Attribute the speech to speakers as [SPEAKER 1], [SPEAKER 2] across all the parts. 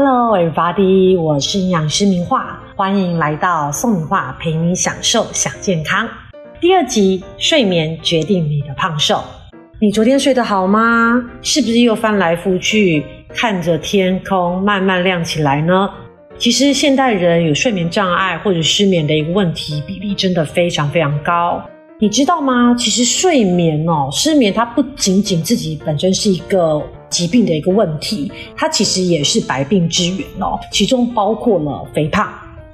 [SPEAKER 1] Hello, everybody！我是营养师明画，欢迎来到宋明画陪你享受享健康。第二集，睡眠决定你的胖瘦。你昨天睡得好吗？是不是又翻来覆去看着天空慢慢亮起来呢？其实现代人有睡眠障碍或者失眠的一个问题比例真的非常非常高。你知道吗？其实睡眠哦，失眠它不仅仅自己本身是一个疾病的一个问题，它其实也是百病之源哦。其中包括了肥胖。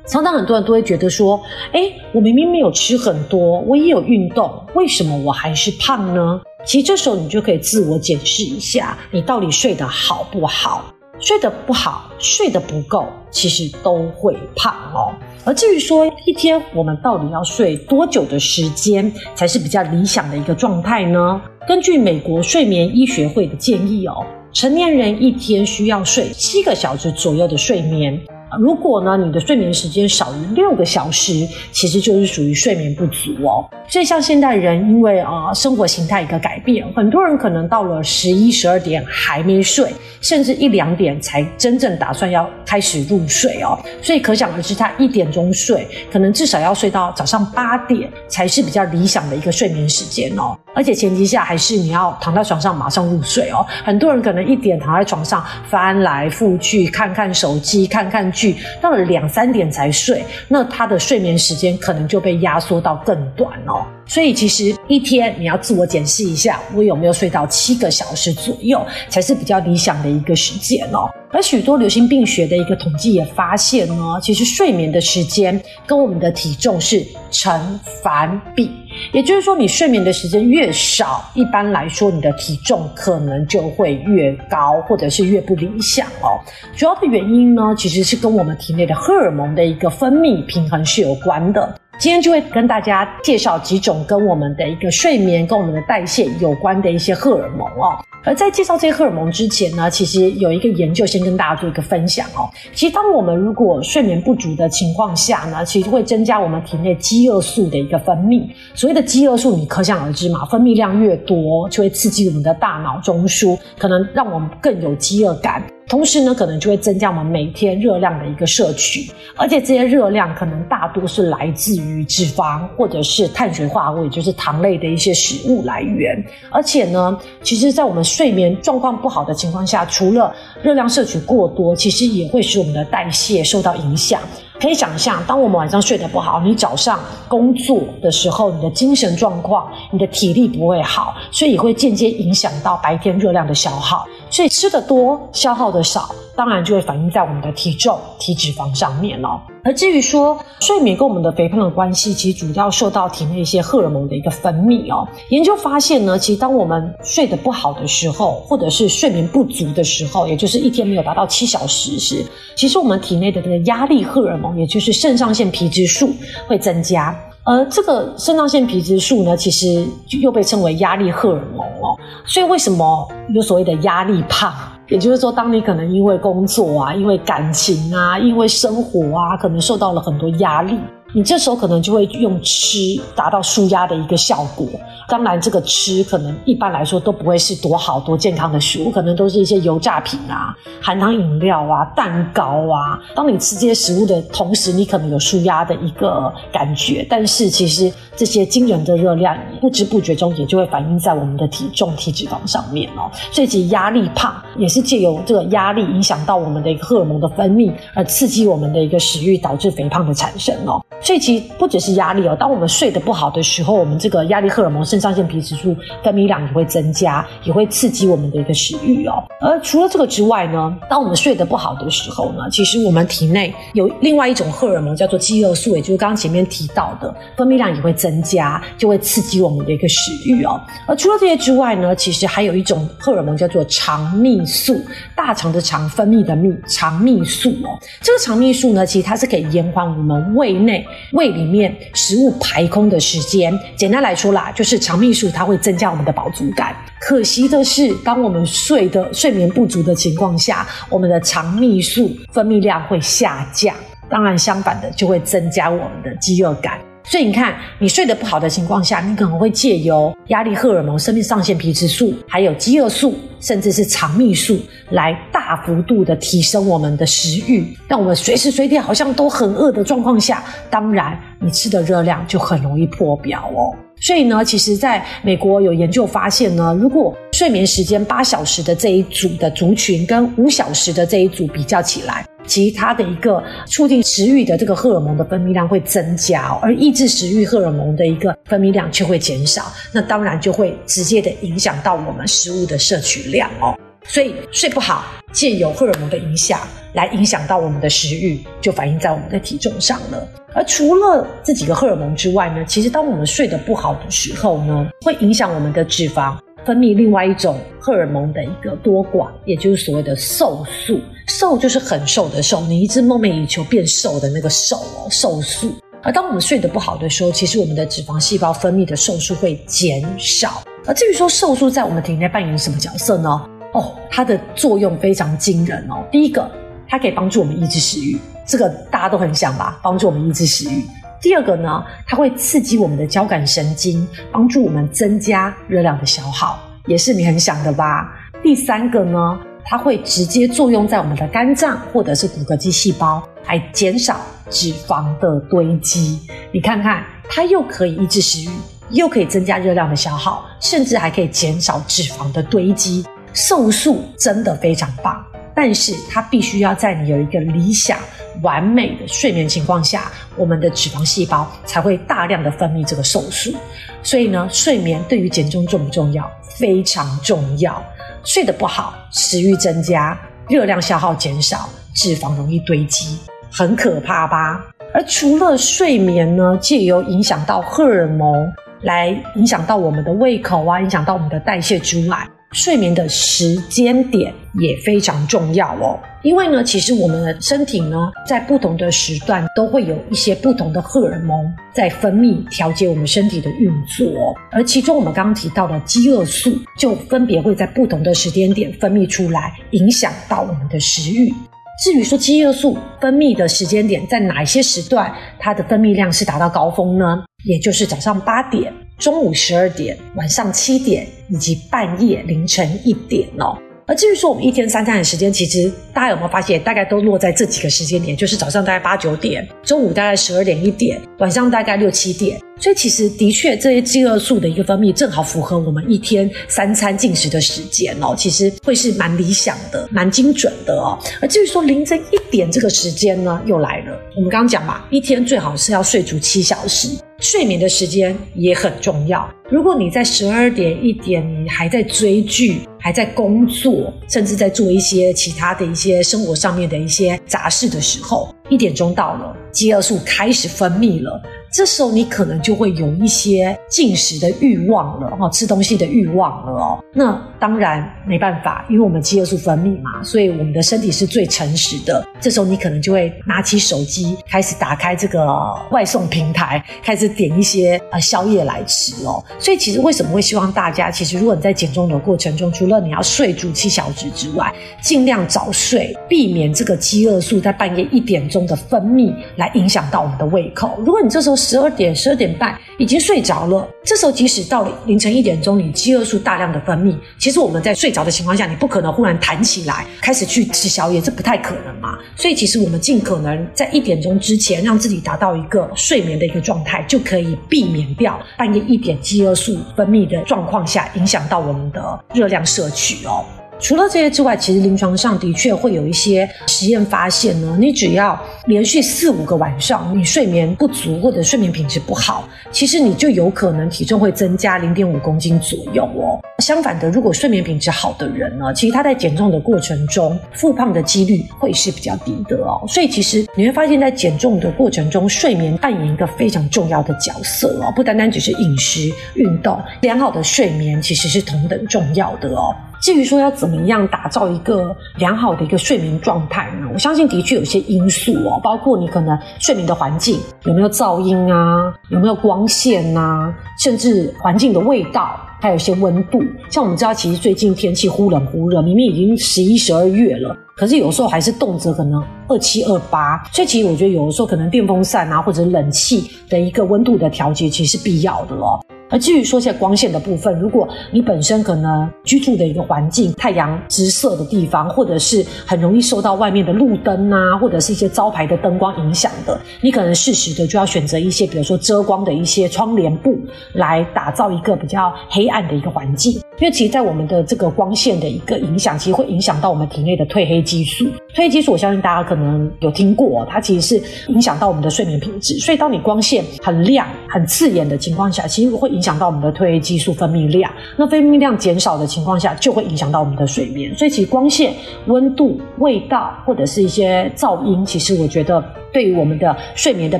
[SPEAKER 1] 常常很多人都会觉得说：“哎，我明明没有吃很多，我也有运动，为什么我还是胖呢？”其实这时候你就可以自我检视一下，你到底睡得好不好？睡得不好，睡得不够，其实都会胖哦。而至于说一天我们到底要睡多久的时间才是比较理想的一个状态呢？根据美国睡眠医学会的建议哦，成年人一天需要睡七个小时左右的睡眠。如果呢，你的睡眠时间少于六个小时，其实就是属于睡眠不足哦。所以像现代人，因为啊生活形态一个改变，很多人可能到了十一、十二点还没睡，甚至一两点才真正打算要开始入睡哦。所以可想而知，他一点钟睡，可能至少要睡到早上八点，才是比较理想的一个睡眠时间哦。而且前提下还是你要躺在床上马上入睡哦。很多人可能一点躺在床上翻来覆去，看看手机，看看剧。到了两三点才睡，那他的睡眠时间可能就被压缩到更短哦。所以其实一天你要自我检视一下，我有没有睡到七个小时左右，才是比较理想的一个时间哦。而许多流行病学的一个统计也发现呢，其实睡眠的时间跟我们的体重是成反比，也就是说，你睡眠的时间越少，一般来说你的体重可能就会越高，或者是越不理想哦。主要的原因呢，其实是跟我们体内的荷尔蒙的一个分泌平衡是有关的。今天就会跟大家介绍几种跟我们的一个睡眠、跟我们的代谢有关的一些荷尔蒙哦。而在介绍这些荷尔蒙之前呢，其实有一个研究先跟大家做一个分享哦。其实当我们如果睡眠不足的情况下呢，其实会增加我们体内饥饿素的一个分泌。所谓的饥饿素，你可想而知嘛，分泌量越多，就会刺激我们的大脑中枢，可能让我们更有饥饿感。同时呢，可能就会增加我们每天热量的一个摄取，而且这些热量可能大多是来自于脂肪或者是碳水化合物，也就是糖类的一些食物来源。而且呢，其实，在我们睡眠状况不好的情况下，除了热量摄取过多，其实也会使我们的代谢受到影响。可以想象，当我们晚上睡得不好，你早上工作的时候，你的精神状况、你的体力不会好，所以也会间接影响到白天热量的消耗。所以吃的多，消耗的少，当然就会反映在我们的体重、体脂肪上面了。而至于说睡眠跟我们的肥胖的关系，其实主要受到体内一些荷尔蒙的一个分泌哦。研究发现呢，其实当我们睡得不好的时候，或者是睡眠不足的时候，也就是一天没有达到七小时时，其实我们体内的这个压力荷尔蒙，也就是肾上腺皮质素会增加。而这个肾上腺皮质素呢，其实又被称为压力荷尔蒙哦。所以为什么有所谓的压力胖？也就是说，当你可能因为工作啊、因为感情啊、因为生活啊，可能受到了很多压力。你这时候可能就会用吃达到舒压的一个效果。当然，这个吃可能一般来说都不会是多好多健康的食物，可能都是一些油炸品啊、含糖饮料啊、蛋糕啊。当你吃这些食物的同时，你可能有舒压的一个感觉，但是其实这些惊人的热量不知不觉中也就会反映在我们的体重、体脂肪上面哦。所以，其实压力胖也是借由这个压力影响到我们的一个荷尔蒙的分泌，而刺激我们的一个食欲，导致肥胖的产生哦。所以其实不只是压力哦，当我们睡得不好的时候，我们这个压力荷尔蒙肾上腺皮质素分泌量也会增加，也会刺激我们的一个食欲哦。而除了这个之外呢，当我们睡得不好的时候呢，其实我们体内有另外一种荷尔蒙叫做饥饿素，也就是刚刚前面提到的，分泌量也会增加，就会刺激我们的一个食欲哦。而除了这些之外呢，其实还有一种荷尔蒙叫做肠泌素，大肠的肠分泌的泌肠泌素哦。这个肠泌素呢，其实它是可以延缓我们胃内。胃里面食物排空的时间，简单来说啦，就是肠泌素它会增加我们的饱足感。可惜的是，当我们睡的睡眠不足的情况下，我们的肠泌素分泌量会下降。当然，相反的就会增加我们的饥饿感。所以你看，你睡得不好的情况下，你可能会借由压力荷尔蒙、生命上限皮质素，还有饥饿素，甚至是肠泌素，来大幅度的提升我们的食欲，让我们随时随地好像都很饿的状况下，当然你吃的热量就很容易破表哦。所以呢，其实在美国有研究发现呢，如果睡眠时间八小时的这一组的族群跟五小时的这一组比较起来。其他的一个促进食欲的这个荷尔蒙的分泌量会增加，而抑制食欲荷尔蒙的一个分泌量却会减少，那当然就会直接的影响到我们食物的摄取量哦。所以睡不好，借由荷尔蒙的影响来影响到我们的食欲，就反映在我们的体重上了。而除了这几个荷尔蒙之外呢，其实当我们睡得不好的时候呢，会影响我们的脂肪。分泌另外一种荷尔蒙的一个多寡，也就是所谓的瘦素。瘦就是很瘦的瘦，你一直梦寐以求变瘦的那个瘦哦，瘦素。而当我们睡得不好的时候，其实我们的脂肪细胞分泌的瘦素会减少。而至于说瘦素在我们体内扮演什么角色呢？哦，它的作用非常惊人哦。第一个，它可以帮助我们抑制食欲，这个大家都很想吧，帮助我们抑制食欲。第二个呢，它会刺激我们的交感神经，帮助我们增加热量的消耗，也是你很想的吧。第三个呢，它会直接作用在我们的肝脏或者是骨骼肌细胞，来减少脂肪的堆积。你看看，它又可以抑制食欲，又可以增加热量的消耗，甚至还可以减少脂肪的堆积。瘦素真的非常棒。但是它必须要在你有一个理想完美的睡眠情况下，我们的脂肪细胞才会大量的分泌这个瘦素。所以呢，睡眠对于减重重不重要？非常重要。睡得不好，食欲增加，热量消耗减少，脂肪容易堆积，很可怕吧？而除了睡眠呢，借由影响到荷尔蒙，来影响到我们的胃口啊，影响到我们的代谢之外。睡眠的时间点也非常重要哦，因为呢，其实我们的身体呢，在不同的时段都会有一些不同的荷尔蒙在分泌，调节我们身体的运作。而其中我们刚刚提到的饥饿素，就分别会在不同的时间点分泌出来，影响到我们的食欲。至于说饥饿素分泌的时间点在哪一些时段，它的分泌量是达到高峰呢？也就是早上八点。中午十二点、晚上七点以及半夜凌晨一点哦。而至于说我们一天三餐的时间，其实大家有没有发现，大概都落在这几个时间点，就是早上大概八九点，中午大概十二点一点，晚上大概六七点。所以其实的确，这些饥饿素的一个分泌正好符合我们一天三餐进食的时间哦，其实会是蛮理想的、蛮精准的哦。而至于说凌晨一点这个时间呢，又来了。我们刚刚讲嘛，一天最好是要睡足七小时。睡眠的时间也很重要。如果你在十二点一点，你还在追剧、还在工作，甚至在做一些其他的一些生活上面的一些杂事的时候，一点钟到了，饥饿素开始分泌了。这时候你可能就会有一些进食的欲望了，哈，吃东西的欲望了哦。那当然没办法，因为我们饥饿素分泌嘛，所以我们的身体是最诚实的。这时候你可能就会拿起手机，开始打开这个外送平台，开始点一些呃宵夜来吃哦。所以其实为什么会希望大家，其实如果你在减重的过程中，除了你要睡足七小时之外，尽量早睡，避免这个饥饿素在半夜一点钟的分泌来影响到我们的胃口。如果你这时候十二点、十二点半已经睡着了，这时候即使到凌晨一点钟，你饥饿素大量的分泌，其实我们在睡着的情况下，你不可能忽然弹起来开始去吃宵夜，这不太可能嘛。所以其实我们尽可能在一点钟之前，让自己达到一个睡眠的一个状态，就可以避免掉半夜一点饥饿素分泌的状况下，影响到我们的热量摄取哦。除了这些之外，其实临床上的确会有一些实验发现呢。你只要连续四五个晚上你睡眠不足或者睡眠品质不好，其实你就有可能体重会增加零点五公斤左右哦。相反的，如果睡眠品质好的人呢，其实他在减重的过程中复胖的几率会是比较低的哦。所以其实你会发现在减重的过程中，睡眠扮演一个非常重要的角色哦，不单单只是饮食、运动，良好的睡眠其实是同等重要的哦。至于说要怎么样打造一个良好的一个睡眠状态呢？我相信的确有些因素哦，包括你可能睡眠的环境有没有噪音啊，有没有光线呐，甚至环境的味道。还有一些温度。像我们知道，其实最近天气忽冷忽热，明明已经十一、十二月了，可是有时候还是动辄可能二七、二八。所以其实我觉得，有的时候可能电风扇啊，或者冷气的一个温度的调节，其实是必要的咯。而至于说在光线的部分，如果你本身可能居住的一个环境太阳直射的地方，或者是很容易受到外面的路灯啊，或者是一些招牌的灯光影响的，你可能适时的就要选择一些，比如说遮光的一些窗帘布，来打造一个比较黑暗的一个环境。因为其实，在我们的这个光线的一个影响，其实会影响到我们体内的褪黑激素。褪黑激素，我相信大家可能有听过，它其实是影响到我们的睡眠品质。所以，当你光线很亮、很刺眼的情况下，其实会影响到我们的褪黑激素分泌量。那分泌量减少的情况下，就会影响到我们的睡眠。所以，其实光线、温度、味道或者是一些噪音，其实我觉得对于我们的睡眠的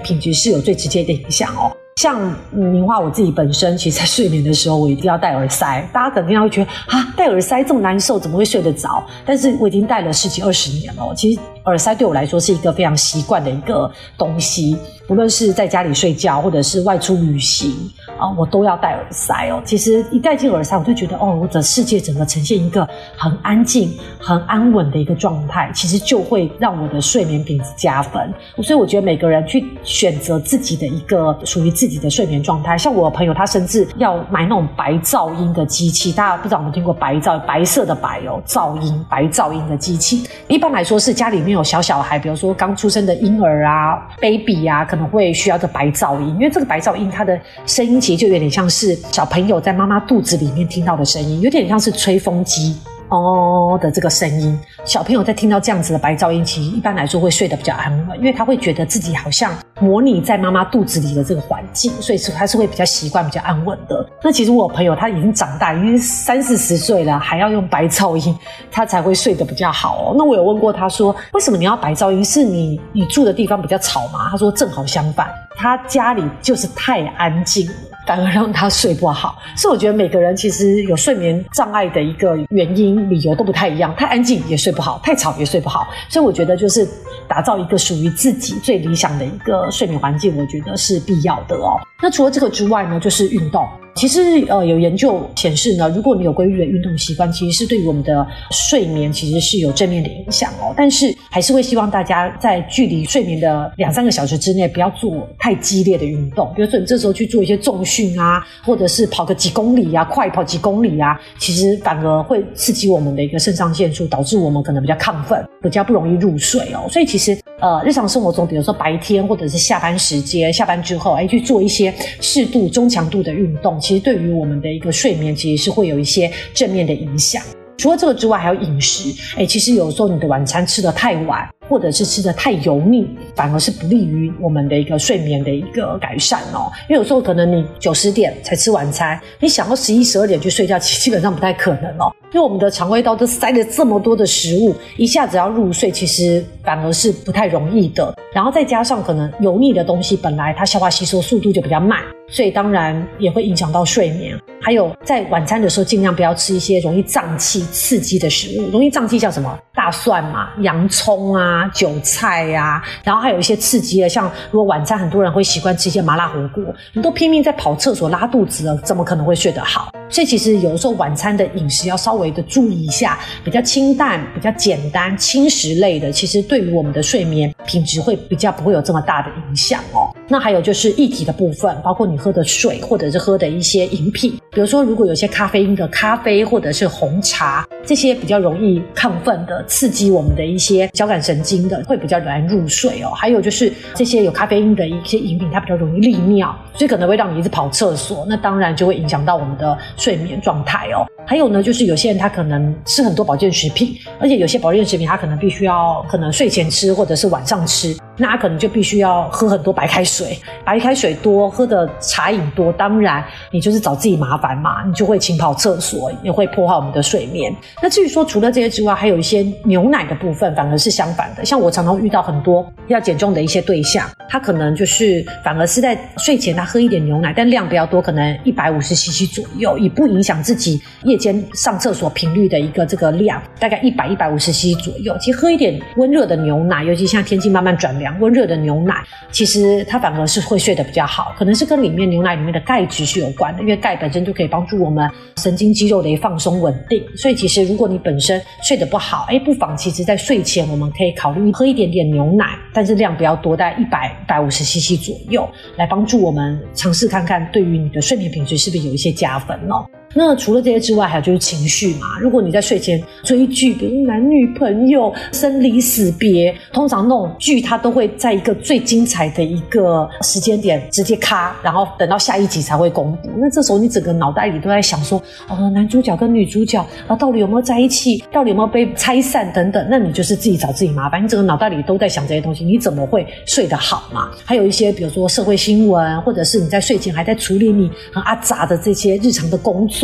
[SPEAKER 1] 品质是有最直接的影响哦。像明话我自己本身，其实在睡眠的时候，我一定要戴耳塞。大家肯定会觉得啊，戴耳塞这么难受，怎么会睡得着？但是我已经戴了十几二十年了，其实耳塞对我来说是一个非常习惯的一个东西。不论是在家里睡觉，或者是外出旅行啊，我都要戴耳塞哦。其实一戴进耳塞，我就觉得哦，我的世界整个呈现一个很安静、很安稳的一个状态，其实就会让我的睡眠品质加分。所以我觉得每个人去选择自己的一个属于自己的睡眠状态。像我朋友，他甚至要买那种白噪音的机器。大家不知道有没有听过白噪？白色的白哦，噪音白噪音的机器。一般来说是家里面有小小孩，比如说刚出生的婴儿啊，baby 啊。可能会需要个白噪音，因为这个白噪音它的声音其实就有点像是小朋友在妈妈肚子里面听到的声音，有点像是吹风机。哦的这个声音。小朋友在听到这样子的白噪音，其实一般来说会睡得比较安稳，因为他会觉得自己好像模拟在妈妈肚子里的这个环境，所以是他是会比较习惯、比较安稳的。那其实我朋友他已经长大，已经三四十岁了，还要用白噪音，他才会睡得比较好哦。那我有问过他说，为什么你要白噪音？是你你住的地方比较吵吗？他说正好相反。他家里就是太安静，反而让他睡不好。所以我觉得每个人其实有睡眠障碍的一个原因、理由都不太一样。太安静也睡不好，太吵也睡不好。所以我觉得就是打造一个属于自己最理想的一个睡眠环境，我觉得是必要的哦。那除了这个之外呢，就是运动。其实，呃，有研究显示呢，如果你有规律的运动习惯，其实是对于我们的睡眠其实是有正面的影响哦。但是，还是会希望大家在距离睡眠的两三个小时之内，不要做太激烈的运动。比如说，你这时候去做一些重训啊，或者是跑个几公里啊，快跑几公里啊，其实反而会刺激我们的一个肾上腺素，导致我们可能比较亢奋，比较不容易入睡哦。所以，其实，呃，日常生活中，比如说白天或者是下班时间，下班之后，哎，去做一些适度中强度的运动。其实对于我们的一个睡眠，其实是会有一些正面的影响。除了这个之外，还有饮食。哎，其实有时候你的晚餐吃的太晚。或者是吃的太油腻，反而是不利于我们的一个睡眠的一个改善哦。因为有时候可能你九十点才吃晚餐，你想要十一十二点去睡觉，其 基本上不太可能哦。因为我们的肠胃道都塞了这么多的食物，一下子要入睡，其实反而是不太容易的。然后再加上可能油腻的东西，本来它消化吸收速度就比较慢，所以当然也会影响到睡眠。还有在晚餐的时候，尽量不要吃一些容易胀气、刺激的食物。容易胀气像什么？大蒜嘛，洋葱啊。韭菜呀，然后还有一些刺激的，像如果晚餐很多人会习惯吃一些麻辣火锅，你都拼命在跑厕所拉肚子了，怎么可能会睡得好？所以其实有的时候晚餐的饮食要稍微的注意一下，比较清淡、比较简单、轻食类的，其实对于我们的睡眠品质会比较不会有这么大的影响哦。那还有就是液体的部分，包括你喝的水或者是喝的一些饮品，比如说如果有些咖啡因的咖啡或者是红茶，这些比较容易亢奋的，刺激我们的一些交感神经的，会比较难入睡哦。还有就是这些有咖啡因的一些饮品，它比较容易利尿，所以可能会让你一直跑厕所，那当然就会影响到我们的睡眠状态哦。还有呢，就是有些人他可能吃很多保健食品，而且有些保健食品他可能必须要可能睡前吃或者是晚上吃，那可能就必须要喝很多白开水，白开水多，喝的茶饮多，当然你就是找自己麻烦嘛，你就会勤跑厕所，也会破坏我们的睡眠。那至于说除了这些之外，还有一些牛奶的部分反而是相反的，像我常常遇到很多要减重的一些对象，他可能就是反而是在睡前他喝一点牛奶，但量比较多，可能一百五十 CC 左右，以不影响自己。夜间上厕所频率的一个这个量，大概一百一百五十 cc 左右。其实喝一点温热的牛奶，尤其像天气慢慢转凉。凉、温热的牛奶，其实它反而是会睡得比较好，可能是跟里面牛奶里面的钙质是有关的，因为钙本身就可以帮助我们神经肌肉的一放松稳定。所以其实如果你本身睡得不好，哎，不妨其实在睡前我们可以考虑喝一点点牛奶，但是量不要多，在一百一百五十 CC 左右，来帮助我们尝试看看，对于你的睡眠品质是不是有一些加分哦。那除了这些之外，还有就是情绪嘛。如果你在睡前追剧，比如男女朋友、生离死别，通常那种剧它都会在一个最精彩的一个时间点直接咔，然后等到下一集才会公布。那这时候你整个脑袋里都在想说，哦，男主角跟女主角啊，到底有没有在一起？到底有没有被拆散等等？那你就是自己找自己麻烦。你整个脑袋里都在想这些东西，你怎么会睡得好嘛？还有一些，比如说社会新闻，或者是你在睡前还在处理你很阿杂的这些日常的工作。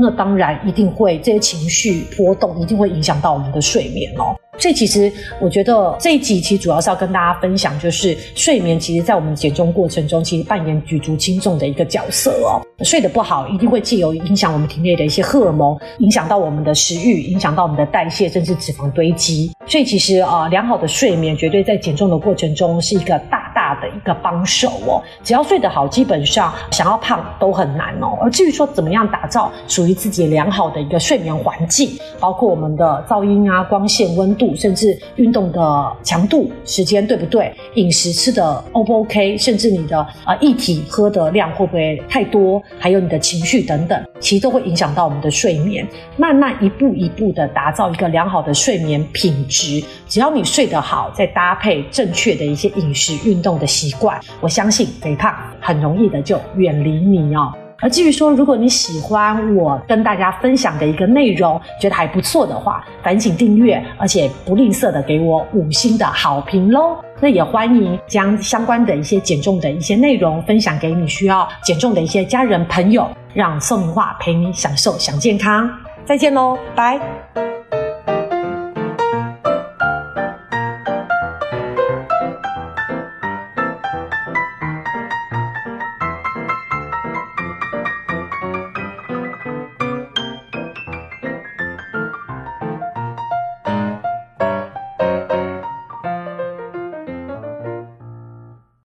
[SPEAKER 1] 那当然一定会这些情绪波动，一定会影响到我们的睡眠哦。所以其实我觉得这一集其实主要是要跟大家分享，就是睡眠其实在我们减重过程中，其实扮演举足轻重的一个角色哦。睡得不好，一定会既有影响我们体内的一些荷尔蒙，影响到我们的食欲，影响到我们的代谢，甚至脂肪堆积。所以其实啊，良好的睡眠绝对在减重的过程中是一个大。大的一个帮手哦，只要睡得好，基本上想要胖都很难哦。而至于说怎么样打造属于自己良好的一个睡眠环境，包括我们的噪音啊、光线、温度，甚至运动的强度、时间对不对？饮食吃的 O 不 OK？甚至你的啊液体喝的量会不会太多？还有你的情绪等等，其实都会影响到我们的睡眠。慢慢一步一步的打造一个良好的睡眠品质，只要你睡得好，再搭配正确的一些饮食运。动的习惯，我相信肥胖很容易的就远离你哦。而至于说，如果你喜欢我跟大家分享的一个内容，觉得还不错的话，赶紧订阅，而且不吝啬的给我五星的好评喽。那也欢迎将相关的一些减重的一些内容分享给你需要减重的一些家人朋友，让宋明化陪你享受享健康。再见喽，拜。